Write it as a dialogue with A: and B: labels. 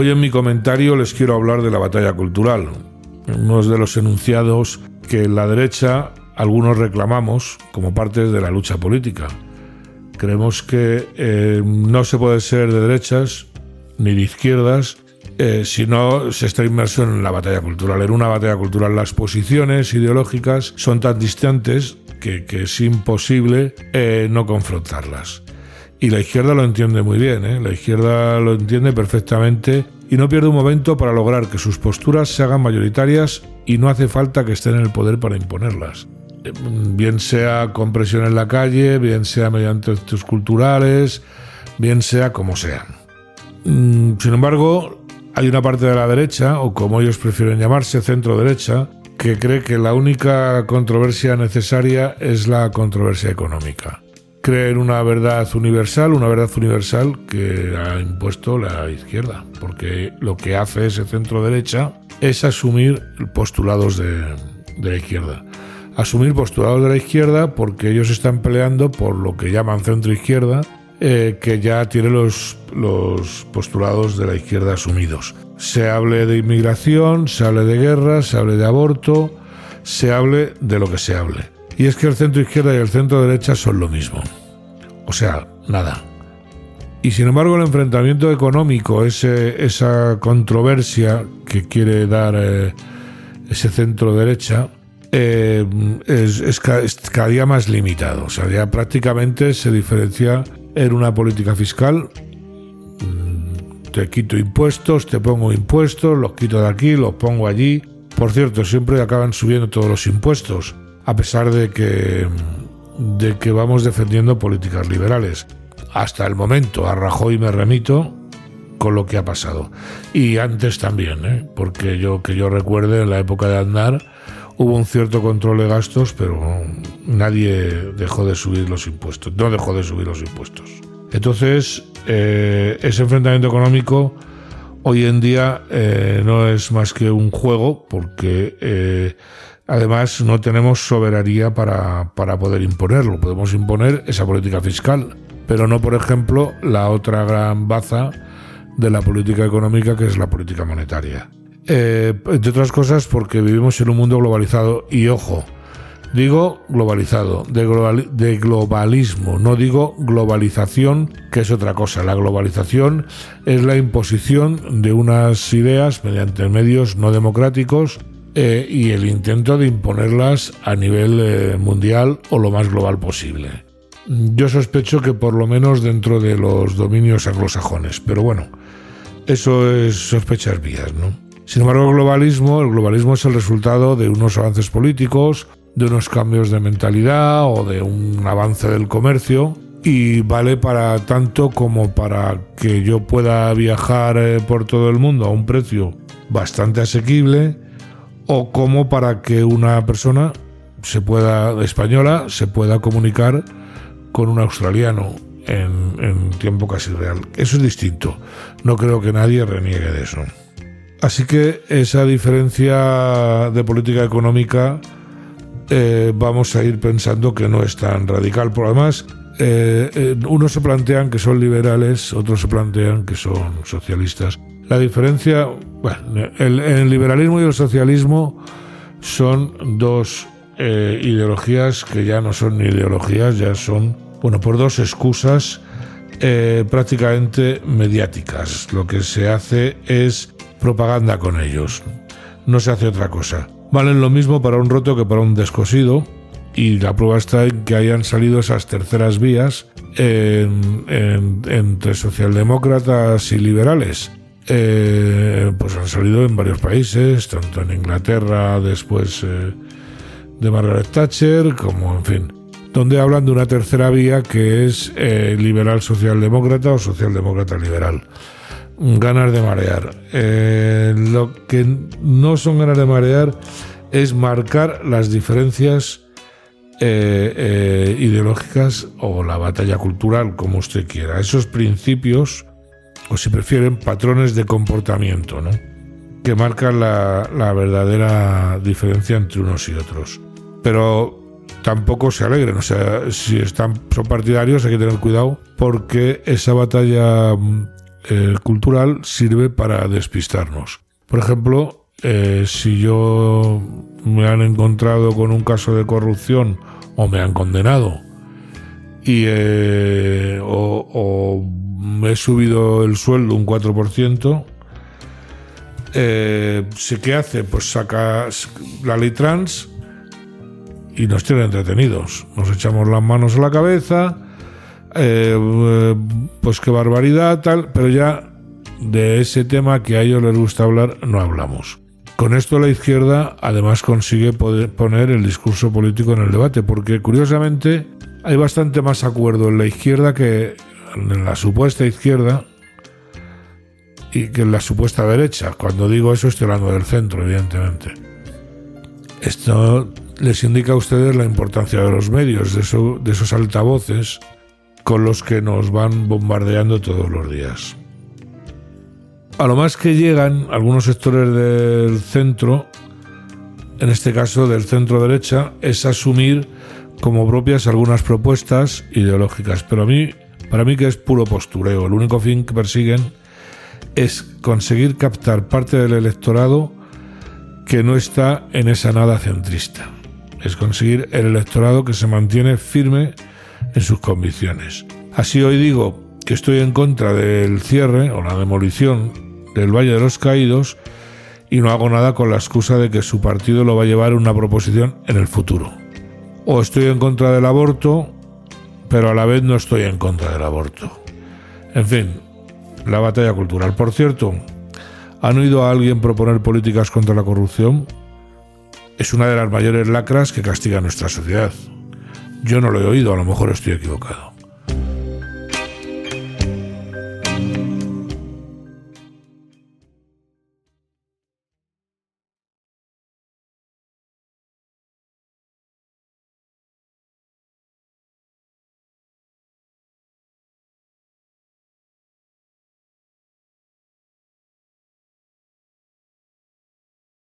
A: Hoy en mi comentario les quiero hablar de la batalla cultural, uno de los enunciados que la derecha algunos reclamamos como parte de la lucha política. Creemos que eh, no se puede ser de derechas ni de izquierdas eh, si no se está inmerso en la batalla cultural. En una batalla cultural las posiciones ideológicas son tan distantes que, es imposible eh, no confrontarlas. Y la izquierda lo entiende muy bien, ¿eh? la izquierda lo entiende perfectamente y no pierde un momento para lograr que sus posturas se hagan mayoritarias y no hace falta que estén en el poder para imponerlas. Eh, bien sea con presión en la calle, bien sea mediante actos culturales, bien sea como sea. Mm, sin embargo, hay una parte de la derecha, o como ellos prefieren llamarse, centro derecha, que cree que la única controversia necesaria es la controversia económica cree en una verdad universal, una verdad universal que ha impuesto la izquierda, porque lo que hace ese centro derecha es asumir postulados de, la izquierda. Asumir postulados de la izquierda porque ellos están peleando por lo que llaman centro izquierda, eh, que ya tiene los, los postulados de la izquierda asumidos. Se hable de inmigración, se hable de guerra, se hable de aborto, se hable de lo que se hable. Y es que el centro izquierda y el centro derecha son lo mismo. O sea, nada. Y sin embargo el enfrentamiento económico, esa controversia que quiere dar eh, ese centro derecha, eh, es, cada día más limitado. O sea, ya prácticamente se diferencia en una política fiscal. Mm, te quito impuestos, te pongo impuestos, los quito de aquí, los pongo allí. Por cierto, siempre acaban subiendo todos los impuestos a pesar de que, de que vamos defendiendo políticas liberales. Hasta el momento, a Rajoy me remito con lo que ha pasado. Y antes también, ¿eh? porque yo que yo recuerde, en la época de Aznar hubo un cierto control de gastos, pero nadie dejó de subir los impuestos, no dejó de subir los impuestos. Entonces, eh, ese enfrentamiento económico hoy en día eh, no es más que un juego, porque Además, no tenemos soberanía para, poder imponerlo. Podemos imponer esa política fiscal, pero no, por ejemplo, la otra gran baza de la política económica, que es la política monetaria. Eh, entre otras cosas, porque vivimos en un mundo globalizado y, ojo, digo globalizado, de globalismo, no digo globalización, que es otra cosa. La globalización es la imposición de unas ideas mediante medios no democráticos eh, y el intento de imponerlas a nivel eh, mundial o lo más global posible. Yo sospecho que por lo menos dentro de los dominios anglosajones, pero bueno, eso es sospechas vías, ¿no? Sin embargo, el globalismo, el globalismo es el resultado de unos avances políticos, de unos cambios de mentalidad o de un avance del comercio y vale para tanto como para que yo pueda viajar eh, por todo el mundo a un precio bastante asequible o como para que una persona se pueda española se pueda comunicar con un australiano en, tiempo casi real. Eso es distinto. No creo que nadie reniegue de eso. Así que esa diferencia de política económica eh, vamos a ir pensando que no es tan radical. Por además, eh, eh, unos se plantean que son liberales, otros se plantean que son socialistas. La diferencia, bueno, el, liberalismo y el socialismo son dos eh, ideologías que ya no son ni ideologías, ya son, bueno, por dos excusas eh, prácticamente mediáticas. Lo que se hace es propaganda con ellos, no se hace otra cosa. Valen lo mismo para un roto que para un descosido y la prueba está en que hayan salido esas terceras vías entre socialdemócratas y liberales eh, pues han salido en varios países, tanto en Inglaterra después eh, de Margaret Thatcher, como en fin, donde hablan de una tercera vía que es eh, liberal socialdemócrata o socialdemócrata liberal. Ganas de marear. lo que no son ganas de marear es marcar las diferencias ideológicas o la batalla cultural, como usted quiera. Esos principios o si prefieren, patrones de comportamiento, ¿no? que marcan la, verdadera diferencia entre unos y otros. Pero tampoco se alegren, o sea, si están, son partidarios hay que tener cuidado porque esa batalla eh, cultural sirve para despistarnos. Por ejemplo, eh, si yo me han encontrado con un caso de corrupción o me han condenado y eh, o, he subido el sueldo un 4%, eh, ¿qué hace? Pues saca la ley trans y nos tiene entretenidos. Nos echamos las manos a la cabeza, eh, pues qué barbaridad, tal, pero ya de ese tema que a ellos les gusta hablar no hablamos. Con esto la izquierda además consigue poner el discurso político en el debate, porque curiosamente hay bastante más acuerdo en la izquierda que en la supuesta izquierda y que en la supuesta derecha. Cuando digo eso estoy hablando del centro, evidentemente. Esto les indica a ustedes la importancia de los medios, de, esos altavoces con los que nos van bombardeando todos los días. A lo más que llegan algunos sectores del centro, en este caso del centro derecha, es asumir como propias algunas propuestas ideológicas. Pero a mí, para mí que es puro postureo. El único fin que persiguen es conseguir captar parte del electorado que no está en esa nada centrista. Es conseguir el electorado que se mantiene firme en sus convicciones. Así hoy digo que estoy en contra del cierre o la demolición del Valle de los Caídos y no hago nada con la excusa de que su partido lo va a llevar una proposición en el futuro. O estoy en contra del aborto, pero a la vez no estoy en contra del aborto. En fin, la batalla cultural. Por cierto, ¿han oído a alguien proponer políticas contra la corrupción? Es una de las mayores lacras que castiga nuestra sociedad. Yo no lo he oído, a lo mejor estoy equivocado.